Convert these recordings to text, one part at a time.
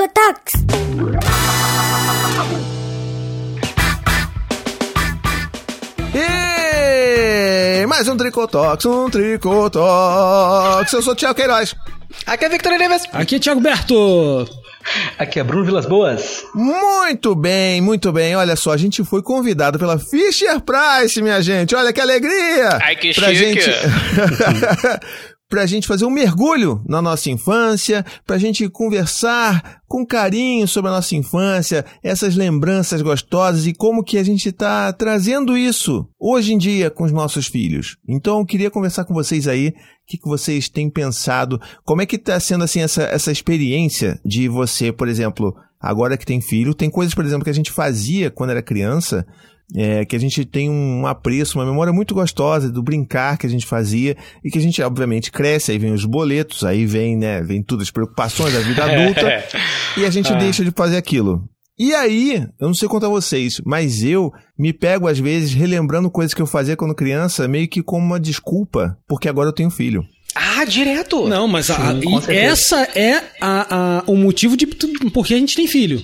Tricotox! E mais um Tricotox, um Tricotox. Eu sou o Thiago Queiroz. Aqui é Victor Neves. Aqui é Thiago Berto. Aqui é Bruno Vilas Boas. Muito bem, muito bem. Olha só, a gente foi convidado pela Fisher Price, minha gente. Olha que alegria! Ai, que pra chique. gente pra gente fazer um mergulho na nossa infância, pra gente conversar com carinho sobre a nossa infância, essas lembranças gostosas e como que a gente tá trazendo isso hoje em dia com os nossos filhos. Então, eu queria conversar com vocês aí, o que, que vocês têm pensado, como é que tá sendo assim essa, essa experiência de você, por exemplo, agora que tem filho, tem coisas, por exemplo, que a gente fazia quando era criança, é, que a gente tem um apreço, uma memória muito gostosa do brincar que a gente fazia e que a gente, obviamente, cresce, aí vem os boletos, aí vem, né, vem tudo, as preocupações da vida adulta e a gente Ah. deixa de fazer aquilo. E aí, eu não sei contar vocês, mas eu me pego às vezes relembrando coisas que eu fazia quando criança, meio que como uma desculpa, porque agora eu tenho filho. Ah, direto. Não, mas a- Sim, essa é a, a- o motivo de porque a gente tem filho.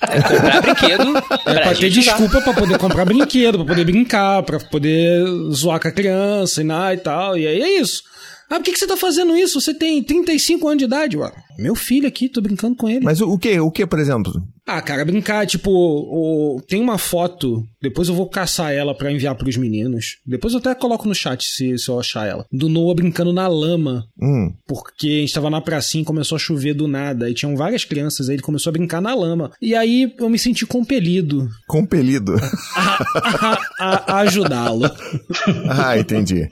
Comprar brinquedo. É pra ter gente usar. desculpa pra poder comprar brinquedo, pra poder brincar, pra poder zoar com a criança e, e tal. E aí é isso. Ah, por que, que você tá fazendo isso? Você tem 35 anos de idade, ué. Meu filho aqui, tô brincando com ele. Mas o, o que? O que, por exemplo? Ah, cara, brincar, tipo, o- tem uma foto, depois eu vou caçar ela pra enviar pros meninos. Depois eu até coloco no chat se, se eu achar ela. Do Noah brincando na lama. Hum, Porque a gente tava na pracinha e começou a chover do nada. E tinham várias crianças aí, ele começou a brincar na lama. E aí eu me senti compelido compelido. a, a- a- a ajudá-lo. ah, entendi.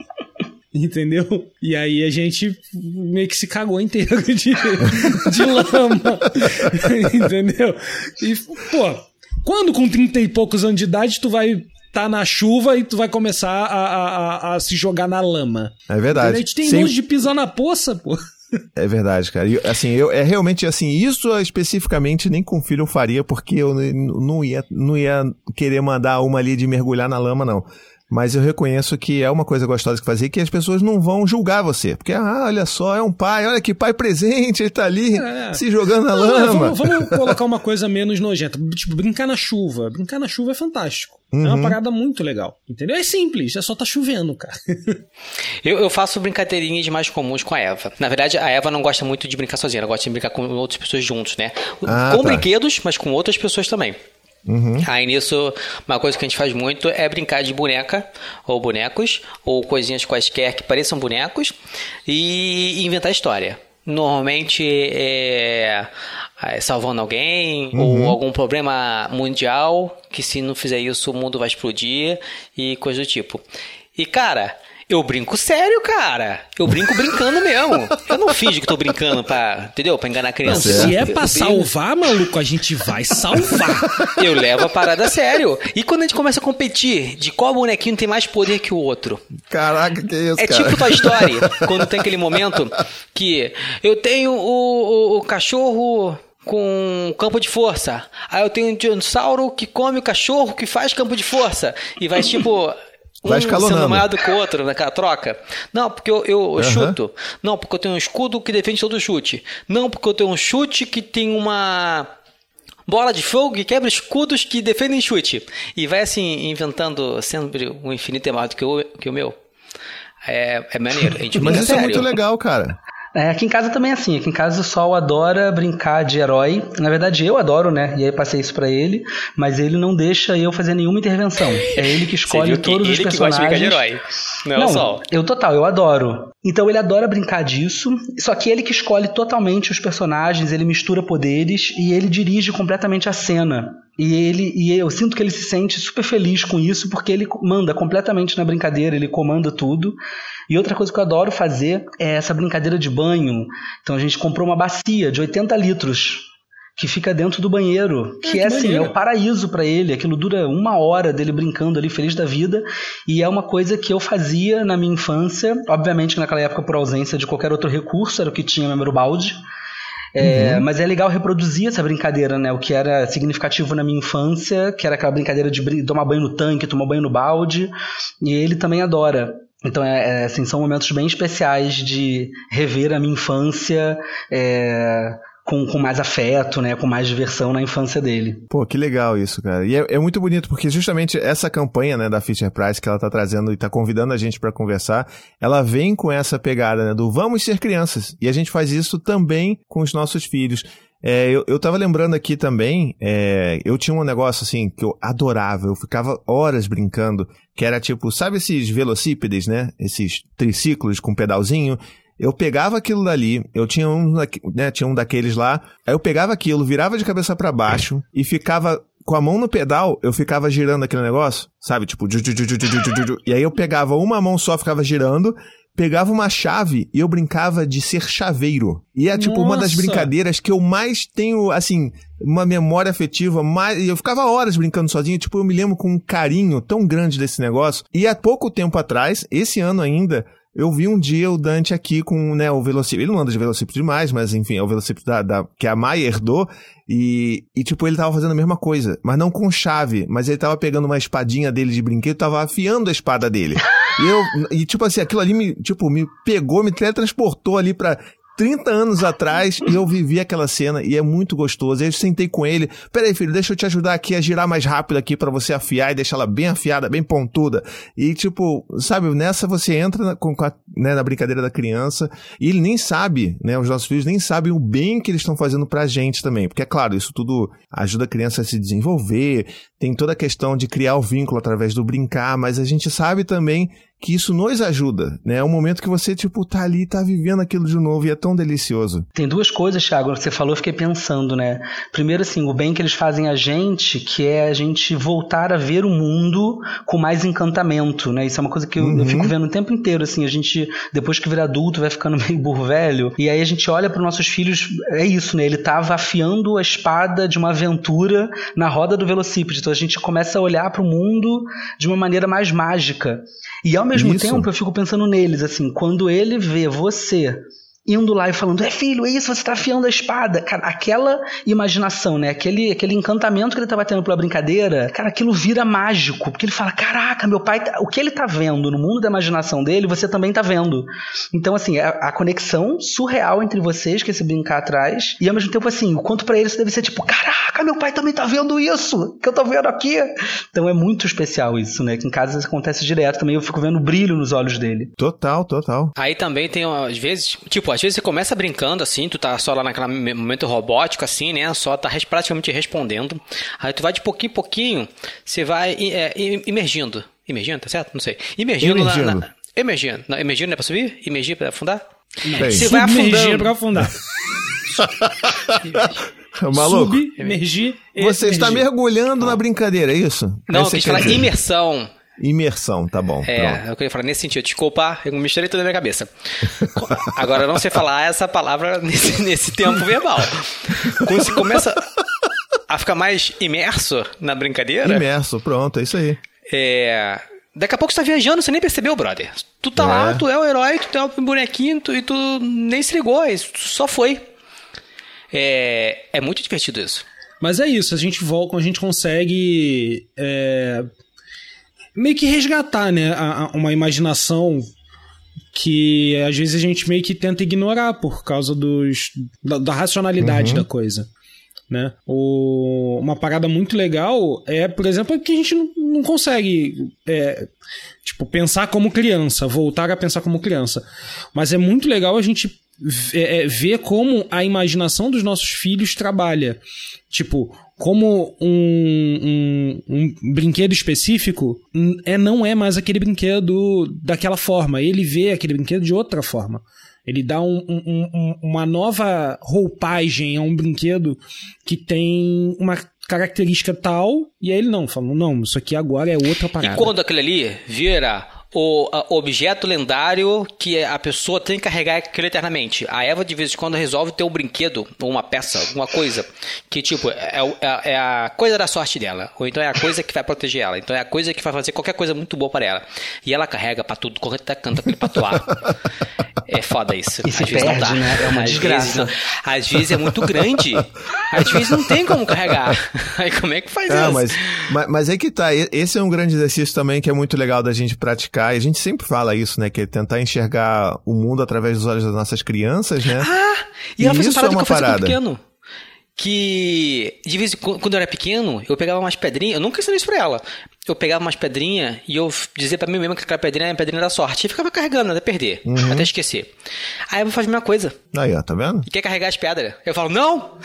Entendeu? E aí a gente meio que se cagou inteiro de, de lama. Entendeu? E, pô, quando com 30 e poucos anos de idade tu vai tá na chuva e tu vai começar a, a, a- a se jogar na lama? É verdade. A gente tem Sem- nojo de pisar na poça, pô. É verdade, cara. E, assim, eu, é realmente assim, isso especificamente nem com filho eu faria, porque eu não ia, não ia querer mandar uma ali de mergulhar na lama, não. Mas eu reconheço que é uma coisa gostosa que fazer que as pessoas não vão julgar você. Porque, ah, olha só, é um pai, olha que pai presente, ele tá ali É. se jogando na Não, é, lama. vamos, vamos colocar uma coisa menos nojenta. Tipo, brincar na chuva. Brincar na chuva é fantástico. É Uhum. uma parada muito legal. Entendeu? É simples, é só tá chovendo, cara. Eu, eu faço brincadeirinhas mais comuns com a Eva. Na verdade, a Eva não gosta muito de brincar sozinha, ela gosta de brincar com outras pessoas juntos, né? Ah, com tá. brinquedos, mas com outras pessoas também. Aí nisso, uma coisa que a gente faz muito é brincar de boneca, ou bonecos, ou coisinhas quaisquer que pareçam bonecos, e inventar história. Normalmente é, é salvando alguém, ou algum problema mundial, que se não fizer isso o mundo vai explodir, e coisa do tipo. E cara, eu brinco sério, cara. Eu brinco brincando mesmo. Eu não finjo que tô brincando pra, entendeu? Pra enganar a Não, criança. se é pra salvar, maluco, a gente vai salvar. Eu levo a parada a sério. E quando a gente começa a competir de qual bonequinho tem mais poder que o outro? Caraca, que isso, É cara. tipo Toy Story, quando tem aquele momento que eu tenho o, o- o cachorro com campo de força. Aí eu tenho um dinossauro que come o cachorro que faz campo de força. E vai tipo. Vai um escalonando. sendo maior do que o outro naquela troca. Não, porque eu, eu chuto. Não, porque eu tenho um escudo que defende todo chute. Não, porque eu tenho um chute que tem uma bola de fogo que quebra escudos que defendem chute. E vai assim, inventando sempre o infinito é maior do que o, que o meu. É, é maneiro. A gente Mas isso é sério. muito legal, cara. É, aqui em casa também é assim. Aqui em casa o Sol adora brincar de herói. Na verdade, eu adoro, né? E aí passei isso pra ele. Mas ele não deixa eu fazer nenhuma intervenção. É ele que escolhe viu que todos os ele que gosta de personagens. brincar de herói. Não, é o Sol. eu total, eu adoro. Então ele adora brincar disso, só que ele que escolhe totalmente os personagens, ele mistura poderes e ele dirige completamente a cena. E ele e eu sinto que ele se sente super feliz com isso porque ele manda completamente na brincadeira, ele comanda tudo. E outra coisa que eu adoro fazer é essa brincadeira de banho. Então a gente comprou uma bacia de 80 litros que fica dentro do banheiro, que que é assim, é o paraíso pra ele. Aquilo dura uma hora dele brincando ali, feliz da vida. E é uma coisa que eu fazia na minha infância. Obviamente que naquela época, por ausência de qualquer outro recurso, era o que tinha mesmo era o balde. É, Mas é legal reproduzir essa brincadeira, né? O que era significativo na minha infância, que era aquela brincadeira de brin- tomar banho no tanque, tomar banho no balde. E ele também adora. Então, é, é, assim, são momentos bem especiais de rever a minha infância, é, com, com mais afeto, né? Com mais diversão na infância dele. Pô, que legal isso, cara. E é, é muito bonito, porque justamente essa campanha, né, da Fisher Price que ela tá trazendo e tá convidando a gente para conversar, ela vem com essa pegada, né, do vamos ser crianças. E a gente faz isso também com os nossos filhos. É, eu, eu tava lembrando aqui também, é, eu tinha um negócio assim que eu adorava, eu ficava horas brincando, que era tipo, sabe esses velocípedes, né? Esses triciclos com pedalzinho? Eu pegava aquilo dali, eu tinha um, né, tinha um daqueles lá, aí eu pegava aquilo, virava de cabeça para baixo e ficava com a mão no pedal, eu ficava girando aquele negócio, sabe? Tipo, e aí eu pegava uma mão só, ficava girando, pegava uma chave e eu brincava de ser chaveiro. E é tipo Nossa. uma das brincadeiras que eu mais tenho, assim, uma memória afetiva, mais eu ficava horas brincando sozinho, tipo, eu me lembro com um carinho tão grande desse negócio. E há pouco tempo atrás, esse ano ainda, eu vi um dia o Dante aqui com né, o velocípede. Ele não anda de velocípede demais, mas enfim, é o velocípede da, da, que a Maia herdou. E, e, tipo, ele tava fazendo a mesma coisa, mas não com chave. Mas ele tava pegando uma espadinha dele de brinquedo tava afiando a espada dele. E eu, e tipo assim, aquilo ali me, tipo, me pegou, me teletransportou ali pra 30 anos atrás e eu vivi aquela cena e é muito gostoso. Aí eu sentei com ele, peraí filho, deixa eu te ajudar aqui a girar mais rápido aqui para você afiar e deixar ela bem afiada, bem pontuda. E tipo, sabe, nessa você entra na, com a, né, na brincadeira da criança e ele nem sabe, né, os nossos filhos nem sabem o bem que eles estão fazendo pra gente também. Porque é claro, isso tudo ajuda a criança a se desenvolver, tem toda a questão de criar o vínculo através do brincar, mas a gente sabe também que isso nos ajuda, né? É um momento que você, tipo, tá ali, tá vivendo aquilo de novo e é tão delicioso. Tem duas coisas, Thiago, que você falou, eu fiquei pensando, né? Primeiro, assim, o bem que eles fazem a gente, que é a gente voltar a ver o mundo com mais encantamento, né? Isso é uma coisa que eu, uhum. eu fico vendo o tempo inteiro, assim, a gente, depois que vira adulto, vai ficando meio burro velho, e aí a gente olha para nossos filhos, é isso, né? Ele tava afiando a espada de uma aventura na roda do velocípede, então a gente começa a olhar para o mundo de uma maneira mais mágica. E ao mesmo Isso. tempo eu fico pensando neles, assim, quando ele vê você indo lá e falando, é filho, é isso, você tá afiando a espada. Cara, aquela imaginação, né? Aquele, aquele encantamento que ele tava tendo pela brincadeira, cara, aquilo vira mágico. Porque ele fala, caraca, meu pai, tá... o que ele tá vendo no mundo da imaginação dele, você também tá vendo. Então, assim, a, a conexão surreal entre vocês que esse brincar atrás, e ao mesmo tempo, assim, o quanto para ele isso deve ser tipo, caraca, meu pai também tá vendo isso, que eu tô vendo aqui. Então é muito especial isso, né? Que em casa isso acontece direto também, eu fico vendo o brilho nos olhos dele. Total, total. Aí também tem, às vezes, tipo, às vezes você começa brincando assim, tu tá só lá naquele momento robótico assim, né? Só tá praticamente respondendo. Aí tu vai de pouquinho em pouquinho, você vai é, imergindo. Imergindo, tá certo? Não sei. Imergindo, emergindo. na. na emergindo. Não, emergindo não é pra subir? Imergir pra afundar? Você vai afundando. pra afundar. Maluco. emergir. Você está mergulhando na brincadeira, é isso? Não, eu quis falar imersão. Imersão, tá bom. É, pronto. eu queria falar nesse sentido. Desculpa, eu misturei tudo na minha cabeça. Agora, eu não sei falar essa palavra nesse, nesse tempo verbal. Quando você começa a ficar mais imerso na brincadeira. Imerso, pronto, é isso aí. É. Daqui a pouco você tá viajando, você nem percebeu, brother. Tu tá é. lá, tu é o herói, tu é o bonequinho tu, e tu nem se ligou, isso só foi. É, é muito divertido isso. Mas é isso, a gente volta, a gente consegue é, meio que resgatar, né, a, a, uma imaginação que às vezes a gente meio que tenta ignorar por causa dos, da, da racionalidade uhum. da coisa. Né? O, uma parada muito legal é, por exemplo, que a gente não, não consegue é, tipo, pensar como criança, voltar a pensar como criança. Mas é muito legal a gente é, é, ver como a imaginação dos nossos filhos trabalha. Tipo, como um, um, um, brinquedo específico é, não é mais aquele brinquedo daquela forma. Ele vê aquele brinquedo de outra forma. Ele dá um, um, uma nova roupagem a um brinquedo que tem uma característica tal, e aí ele não, fala, não, isso aqui agora é outra parada. E quando aquele ali vira o objeto lendário que a pessoa tem que carregar aquilo eternamente. A Eva, de vez em quando, resolve ter um brinquedo, ou uma peça, alguma coisa, que, tipo, é, é, é, a coisa da sorte dela. Ou então é a coisa que vai proteger ela. Então é a coisa que vai fazer qualquer coisa muito boa para ela. E ela carrega para tudo, correr até canto aquele patuar. É foda isso. E se Às perde, vezes né? É uma Às desgraça. Vezes Às vezes é muito grande. Às vezes não tem como carregar. Aí como é que faz é, isso? Mas, mas, mas é que tá. Esse é um grande exercício também que é muito legal da gente praticar. E a gente sempre fala isso, né? Que é tentar enxergar o mundo através dos olhos das nossas crianças, né? Ah! E, e ela fez isso é uma parada. pequeno que de vez em quando, quando eu era pequeno, eu pegava umas pedrinhas, eu nunca ensinei isso pra ela. Eu pegava umas pedrinhas e eu dizia pra mim mesmo que aquela pedrinha era a pedrinha da sorte. E ficava carregando até perder, uhum. até esquecer. Aí eu vou fazer a mesma coisa. Aí, ó, tá vendo? E quer carregar as pedras. Eu falo, não!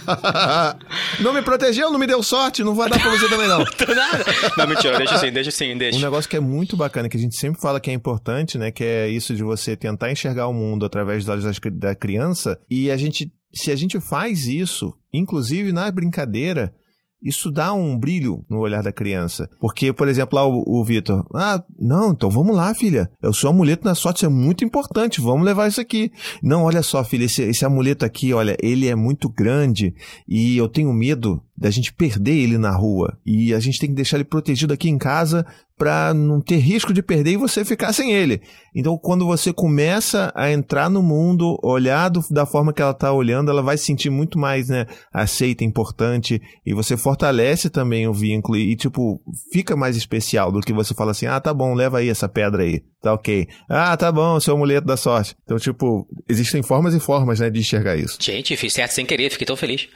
não me protegeu, não me deu sorte, não vai dar pra você também não. não nada. Não, mentira, deixa assim, deixa assim, deixa. Um negócio que é muito bacana, que a gente sempre fala que é importante, né? Que é isso de você tentar enxergar o mundo através dos olhos da criança. E a gente se a gente faz isso, inclusive na brincadeira, isso dá um brilho no olhar da criança. Porque, por exemplo, lá o, o Vitor, ah, não, então vamos lá, filha. É o seu amuleto na sorte, é muito importante, vamos levar isso aqui. Não, olha só, filha, esse, esse amuleto aqui, olha, ele é muito grande e eu tenho medo da gente perder ele na rua. E a gente tem que deixar ele protegido aqui em casa para não ter risco de perder e você ficar sem ele. Então, quando você começa a entrar no mundo, olhar do, da forma que ela está olhando, ela vai se sentir muito mais né, aceita, importante, e você fortalece também o vínculo e, tipo, fica mais especial do que você fala assim: ah, tá bom, leva aí essa pedra aí, tá ok. Ah, tá bom, seu amuleto da sorte. Então, tipo, existem formas e formas né, de enxergar isso. Gente, fiz certo sem querer, fiquei tão feliz.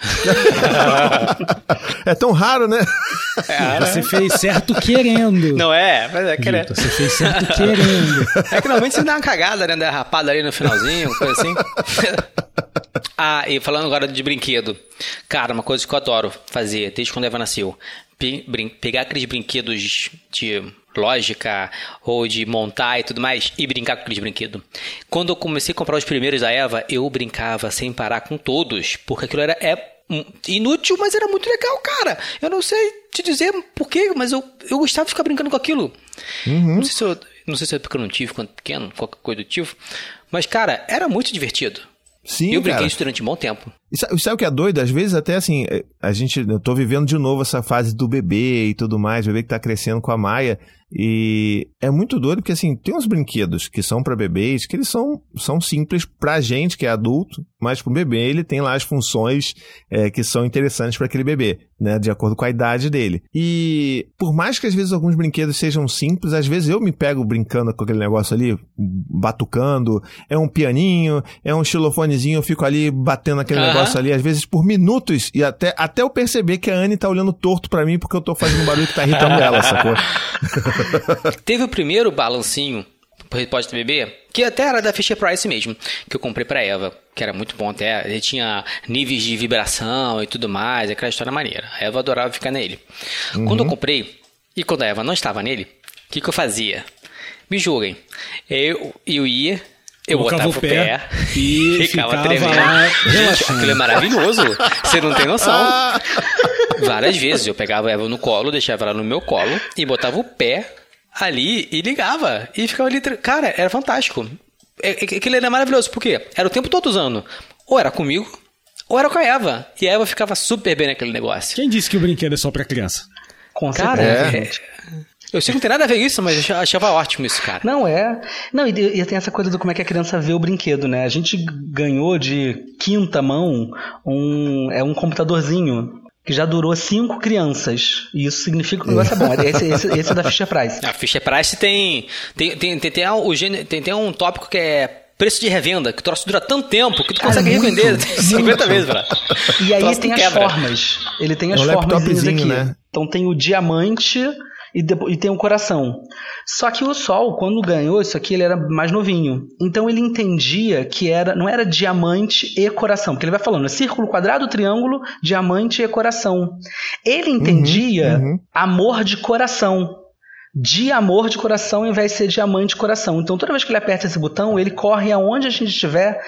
é tão raro, né? É, você fez certo querendo. Não é, mas é querendo. Você fez certo querendo. É que normalmente você dá uma cagada, né? Derrapada ali no finalzinho, coisa assim. ah, e falando agora de brinquedo. Cara, uma coisa que eu adoro fazer, desde quando a Eva nasceu. Pegar aqueles brinquedos de lógica ou de montar e tudo mais e brincar com aqueles brinquedos. Quando eu comecei a comprar os primeiros da Eva, eu brincava sem parar com todos, porque aquilo era é inútil, mas era muito legal, cara. Eu não sei te dizer porquê, mas eu, eu gostava de ficar brincando com aquilo. Uhum. Não, sei se eu, não sei se é porque eu não tive quando pequeno, qualquer coisa do tipo. Mas, cara, era muito divertido. Sim, eu brinquei cara. isso durante um bom tempo. E sabe, sabe o que é doido? Às vezes até assim, é, a gente, eu tô vivendo de novo essa fase do bebê e tudo mais, o bebê que tá crescendo com a Maia. E é muito doido porque, assim, tem uns brinquedos que são para bebês que eles são, são simples pra gente que é adulto, mas pro bebê ele tem lá as funções é, que são interessantes para aquele bebê, né, de acordo com a idade dele. E por mais que às vezes alguns brinquedos sejam simples, às vezes eu me pego brincando com aquele negócio ali, batucando, é um pianinho, é um xilofonezinho, eu fico ali batendo aquele negócio ali, às vezes por minutos, e até, até eu perceber que a Anne tá olhando torto para mim porque eu tô fazendo um barulho que tá irritando ela, sacou? Teve o primeiro balancinho Pode Bebê, que até era da Fisher Price mesmo, que eu comprei pra Eva, que era muito bom até. Ele tinha níveis de vibração e tudo mais, aquela história maneira. A Eva adorava ficar nele. Uhum. Quando eu comprei, e quando a Eva não estava nele, o que, que eu fazia? Me julguem. Eu, eu ia, eu botava o pé, pé e ficava, ficava tremendo. Lá, Gente, aquilo é maravilhoso. Você não tem noção. Várias vezes eu pegava a Eva no colo, deixava ela no meu colo e botava o pé ali e ligava. E ficava ali. Cara, era fantástico. É, é, aquilo era maravilhoso, por quê? Era o tempo todo usando. Ou era comigo, ou era com a Eva. E a Eva ficava super bem naquele negócio. Quem disse que o brinquedo é só pra criança? Com cara, é. Eu sei que não tem nada a ver isso, mas eu achava ótimo isso, cara. Não é. Não, e, e tem essa coisa do como é que a criança vê o brinquedo, né? A gente ganhou de quinta mão um, é um computadorzinho que já durou cinco crianças. E isso significa que o negócio é bom. Esse, esse, esse é da Fisher Price. A Fisher Price tem. Tem, tem, tem, tem, um, tem, tem um tópico que é preço de revenda, que o troço dura tanto tempo que tu Cara, consegue muito, revender 50 vezes, pra. E aí tem as quebra. formas. Ele tem as é formas aqui. Né? Então tem o diamante e, e tem um coração. Só que o Sol, quando ganhou isso aqui, ele era mais novinho. Então ele entendia que era não era diamante e coração, porque ele vai falando é círculo, quadrado, triângulo, diamante e coração. Ele entendia uhum, uhum. amor de coração de amor de coração ao invés de ser diamante de coração. Então toda vez que ele aperta esse botão, ele corre aonde a gente estiver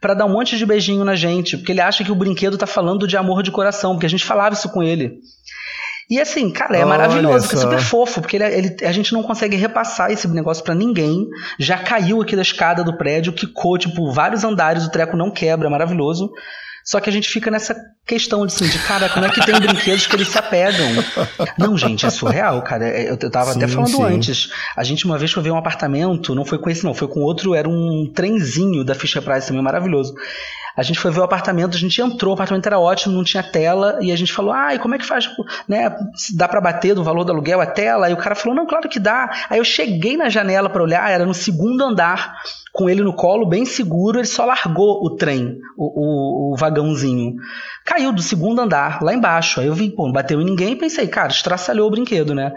para dar um monte de beijinho na gente, porque ele acha que o brinquedo está falando de amor de coração, porque a gente falava isso com ele. E assim, cara, é Olha maravilhoso, é super fofo, porque ele, ele, a gente não consegue repassar esse negócio para ninguém. Já caiu aqui da escada do prédio, quicou, tipo, vários andares, o treco não quebra, é maravilhoso. Só que a gente fica nessa questão de, assim, de cara, como é que tem brinquedos que eles se apegam? Não, gente, é surreal, cara. É, eu, eu tava sim, até falando sim. antes. A gente uma vez foi ver um apartamento, não foi com esse não, foi com outro, era um trenzinho da Fisher Price também, maravilhoso. A gente foi ver o apartamento, a gente entrou, o apartamento era ótimo, não tinha tela, e a gente falou, ah, e como é que faz, né, dá para bater do valor do aluguel a tela? E o cara falou, não, claro que dá. Aí eu cheguei na janela para olhar, era no segundo andar, com ele no colo, bem seguro, ele só largou o trem, o, o, o vagãozinho. Caiu do segundo andar, lá embaixo. Aí eu vi, pô, não bateu em ninguém pensei, cara, estraçalhou o brinquedo, né?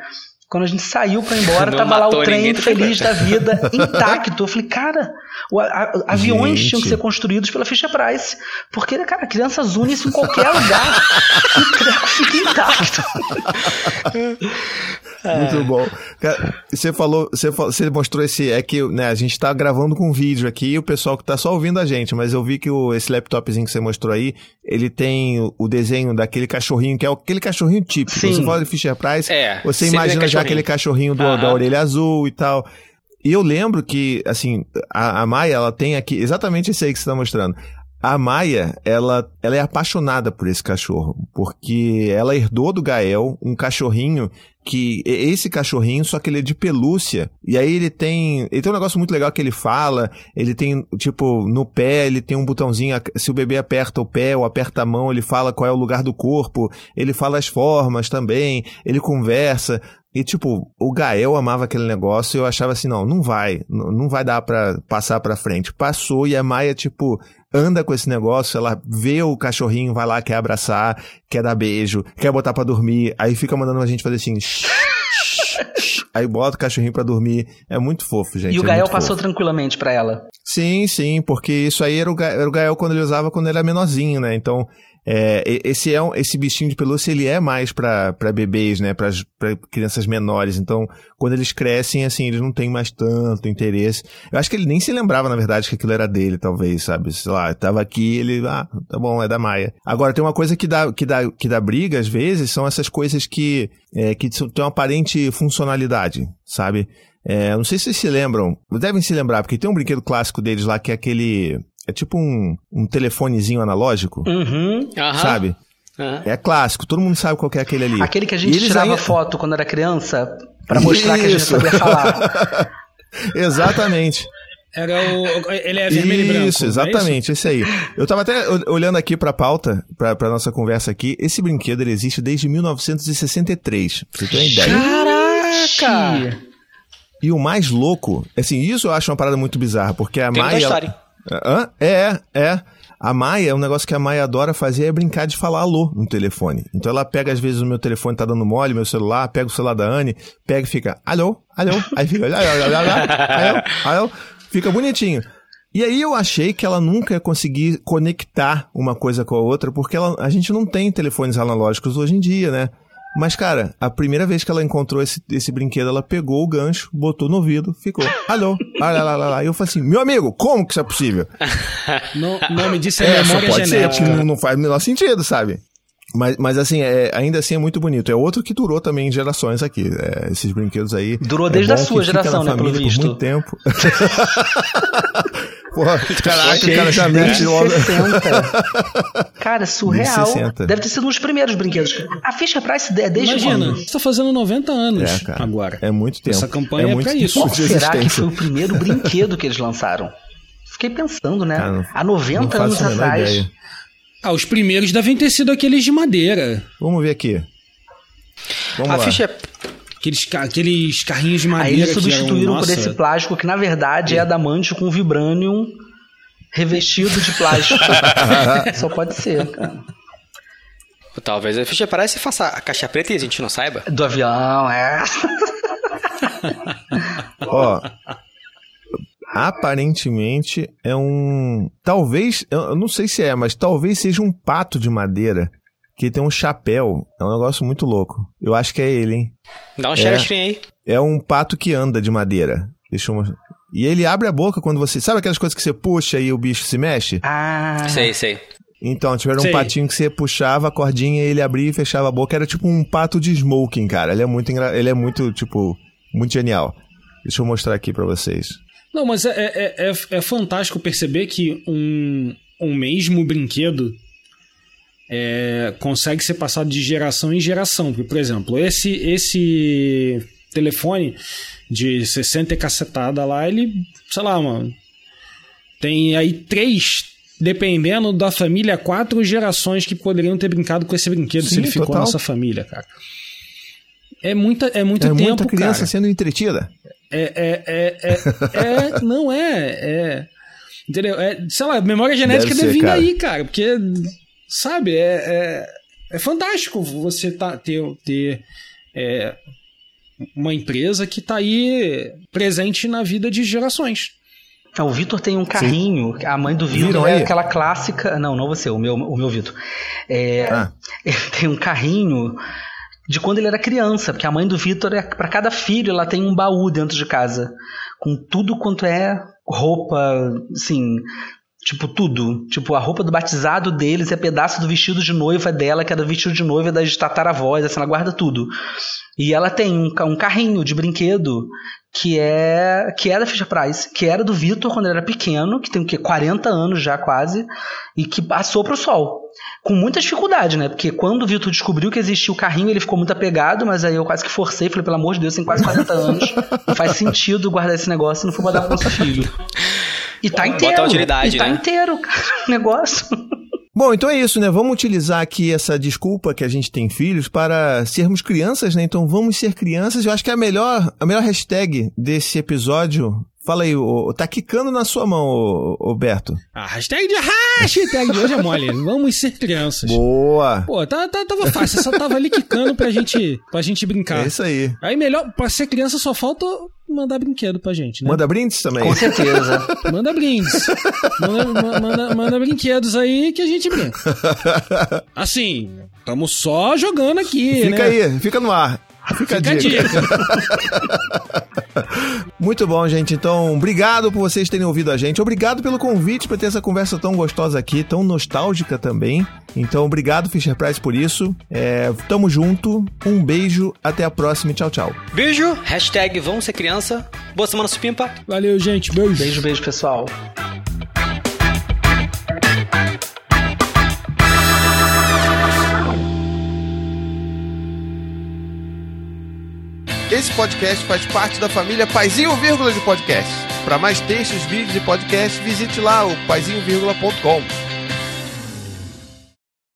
Quando a gente saiu para ir embora, não tava lá o trem feliz da vida, intacto. Eu falei, cara, o, a, aviões gente. tinham que ser construídos pela Fisher Price. Porque, cara, a criança une isso em qualquer lugar. o treco fica intacto. Muito bom. Cara, você falou, você, você mostrou esse. É que né, a gente tá gravando com vídeo aqui e o pessoal que tá só ouvindo a gente, mas eu vi que o, esse laptopzinho que você mostrou aí, ele tem o, o desenho daquele cachorrinho, que é aquele cachorrinho típico. Sim. Você fala de Fisher Price, é, você imagina já aquele cachorrinho do, da orelha azul e tal. E eu lembro que, assim, a, a Maia, ela tem aqui exatamente esse aí que você tá mostrando. A Maia, ela, ela é apaixonada por esse cachorro, porque ela herdou do Gael um cachorrinho que esse cachorrinho, só que ele é de pelúcia. E aí ele tem, ele tem um negócio muito legal que ele fala, ele tem tipo no pé, ele tem um botãozinho, se o bebê aperta o pé ou aperta a mão, ele fala qual é o lugar do corpo, ele fala as formas também, ele conversa. E, tipo, o Gael amava aquele negócio e eu achava assim, não, não vai, não vai dar pra passar pra frente. Passou e a Maia, tipo, anda com esse negócio, ela vê o cachorrinho, vai lá, quer abraçar, quer dar beijo, quer botar pra dormir, aí fica mandando a gente fazer assim, aí bota o cachorrinho pra dormir. É muito fofo, gente. E o é Gael passou fofo. tranquilamente pra ela. Sim, sim, porque isso aí era o, Gael, era o Gael quando ele usava quando ele era menorzinho, né? Então, é, esse, é um, esse bichinho de pelúcia, ele é mais para bebês, né? Para crianças menores. Então, quando eles crescem, assim, eles não têm mais tanto interesse. Eu acho que ele nem se lembrava, na verdade, que aquilo era dele, talvez, sabe? Sei lá, tava aqui, ele, ah, tá bom, é da Maia. Agora, tem uma coisa que dá, que dá, que dá briga, às vezes, são essas coisas que, é, que têm uma aparente funcionalidade, sabe? É, não sei se vocês se lembram, devem se lembrar, porque tem um brinquedo clássico deles lá que é aquele é tipo um, um telefonezinho analógico. Uhum. Sabe? Uhum. É clássico, todo mundo sabe qual é aquele ali. Aquele que a gente tirava aí... foto quando era criança para mostrar Isso. que a gente sabia falar. Exatamente. Era o. Ele é vermelho isso, e branco. Isso, é exatamente, é esse aí. Eu tava até olhando aqui pra pauta, pra, pra nossa conversa aqui. Esse brinquedo ele existe desde 1963. Pra você ter uma ideia. Caraca! E o mais louco, assim, isso eu acho uma parada muito bizarra, porque a Tem Maia. Hã? É, é. A Maia, um negócio que a Maia adora fazer é brincar de falar alô no telefone. Então ela pega, às vezes, o meu telefone tá dando mole, meu celular, pega o celular da Anne, pega e fica, alô, alô, aí fica, alô, alô, alô, alô, alô, fica bonitinho. E aí eu achei que ela nunca ia conseguir conectar uma coisa com a outra, porque ela, a gente não tem telefones analógicos hoje em dia, né? Mas, cara, a primeira vez que ela encontrou esse, esse brinquedo, ela pegou o gancho, botou no ouvido, ficou, alô, lá, lá, lá, lá. E eu falei assim, meu amigo, como que isso é possível? O nome disso é, é memória pode genética. Ser, não, não faz o menor sentido, sabe? Mas, mas assim, é, ainda assim é muito bonito. É outro que durou também gerações aqui. É, esses brinquedos aí. Durou desde é a sua geração, né, pelo visto. Por muito tempo. Porra, caraca, o cara já mete logo. 60. Cara, surreal. 60. Deve ter sido um dos primeiros brinquedos. A Fisher Price é desde Imagina, quando? você tá fazendo 90 anos é, cara, agora. É muito tempo. Essa campanha é, é pra isso. Qual será que foi o primeiro brinquedo que eles lançaram? Fiquei pensando, né? Cara, não, Há 90 anos atrás. Ideia. Ah, os primeiros devem ter sido aqueles de madeira. Vamos ver aqui. Vamos a lá. ficha Aqueles, aqueles carrinhos de madeira. Aí eles substituíram eram, por esse plástico que na verdade é, é adamante com vibranium revestido de plástico. Só pode ser, cara. Talvez a ficha parece faça a caixa preta e a gente não saiba. Do avião, é. Ó, aparentemente é um. Talvez, eu não sei se é, mas talvez seja um pato de madeira que tem um chapéu. É um negócio muito louco. Eu acho que é ele, hein? Dá um share é, screen aí. É um pato que anda de madeira. Deixa eu mostrar. E ele abre a boca quando você. Sabe aquelas coisas que você puxa e o bicho se mexe? Ah. Sei, sei. Então, tiveram um patinho que você puxava a cordinha e ele abria e fechava a boca. Era tipo um pato de smoking, cara. Ele é muito, engra... ele é muito tipo, muito genial. Deixa eu mostrar aqui para vocês. Não, mas é, é, é, é fantástico perceber que um, um mesmo brinquedo é, consegue ser passado de geração em geração. Porque, por exemplo, esse, esse telefone de 60 e cacetada lá, ele, sei lá, mano, tem aí três, dependendo da família, quatro gerações que poderiam ter brincado com esse brinquedo Sim, se ele ficou total. nessa família, cara. É muita, é muito é tempo, muita criança cara. sendo entretida. É, é, é, é, é não é, é, entendeu? É, sei lá, memória genética deve, deve vir aí, cara, porque, sabe, é, é, é fantástico você tá, ter, ter é, uma empresa que está aí presente na vida de gerações. É, o Vitor tem um carrinho, Sim. a mãe do Vitor é aquela clássica. Não, não você, o meu, o meu Vitor. É, ah. Ele tem um carrinho de quando ele era criança, porque a mãe do Vitor, é, para cada filho, ela tem um baú dentro de casa, com tudo quanto é roupa, assim, Tipo, tudo. Tipo, a roupa do batizado deles é pedaço do vestido de noiva dela, que era do vestido de noiva das tataravós, assim, ela guarda tudo. E ela tem um, um carrinho de brinquedo que é que era é da Fisher Price, que era do Vitor quando ele era pequeno, que tem o quê? 40 anos já quase, e que passou pro sol. Com muita dificuldade, né? Porque quando o Vitor descobriu que existia o carrinho, ele ficou muito apegado, mas aí eu quase que forcei, falei, pelo amor de Deus, tem quase 40 anos, não faz sentido guardar esse negócio, não for mandar pro nosso filho. E tá inteiro. Bota utilidade, e tá né? inteiro, cara, o negócio. Bom, então é isso, né? Vamos utilizar aqui essa desculpa que a gente tem filhos para sermos crianças, né? Então vamos ser crianças. Eu acho que é a melhor, a melhor hashtag desse episódio Fala aí, o, tá quicando na sua mão, o, Berto. A hashtag de hashtag de hoje é mole. Vamos ser crianças. Boa. Pô, tá, tá, tava fácil. Só tava ali quicando pra gente, pra gente brincar. É isso aí. Aí melhor, pra ser criança só falta mandar brinquedo pra gente, né? Manda brindes também. Com certeza. manda brindes. Manda, manda, manda brinquedos aí que a gente brinca. Assim, estamos só jogando aqui, fica né? Fica aí, fica no ar. Fica, Fica a dica. dica. Muito bom, gente. Então, obrigado por vocês terem ouvido a gente. Obrigado pelo convite para ter essa conversa tão gostosa aqui, tão nostálgica também. Então, obrigado, Fisher Price, por isso. É, tamo junto. Um beijo. Até a próxima. Tchau, tchau. Beijo. Hashtag vamos ser criança. Boa semana, Supimpa. Valeu, gente. Beijo. Beijo, beijo, pessoal. Esse podcast faz parte da família Paizinho Vírgula de Podcast. Para mais textos, vídeos e podcasts, visite lá o paizinho.com.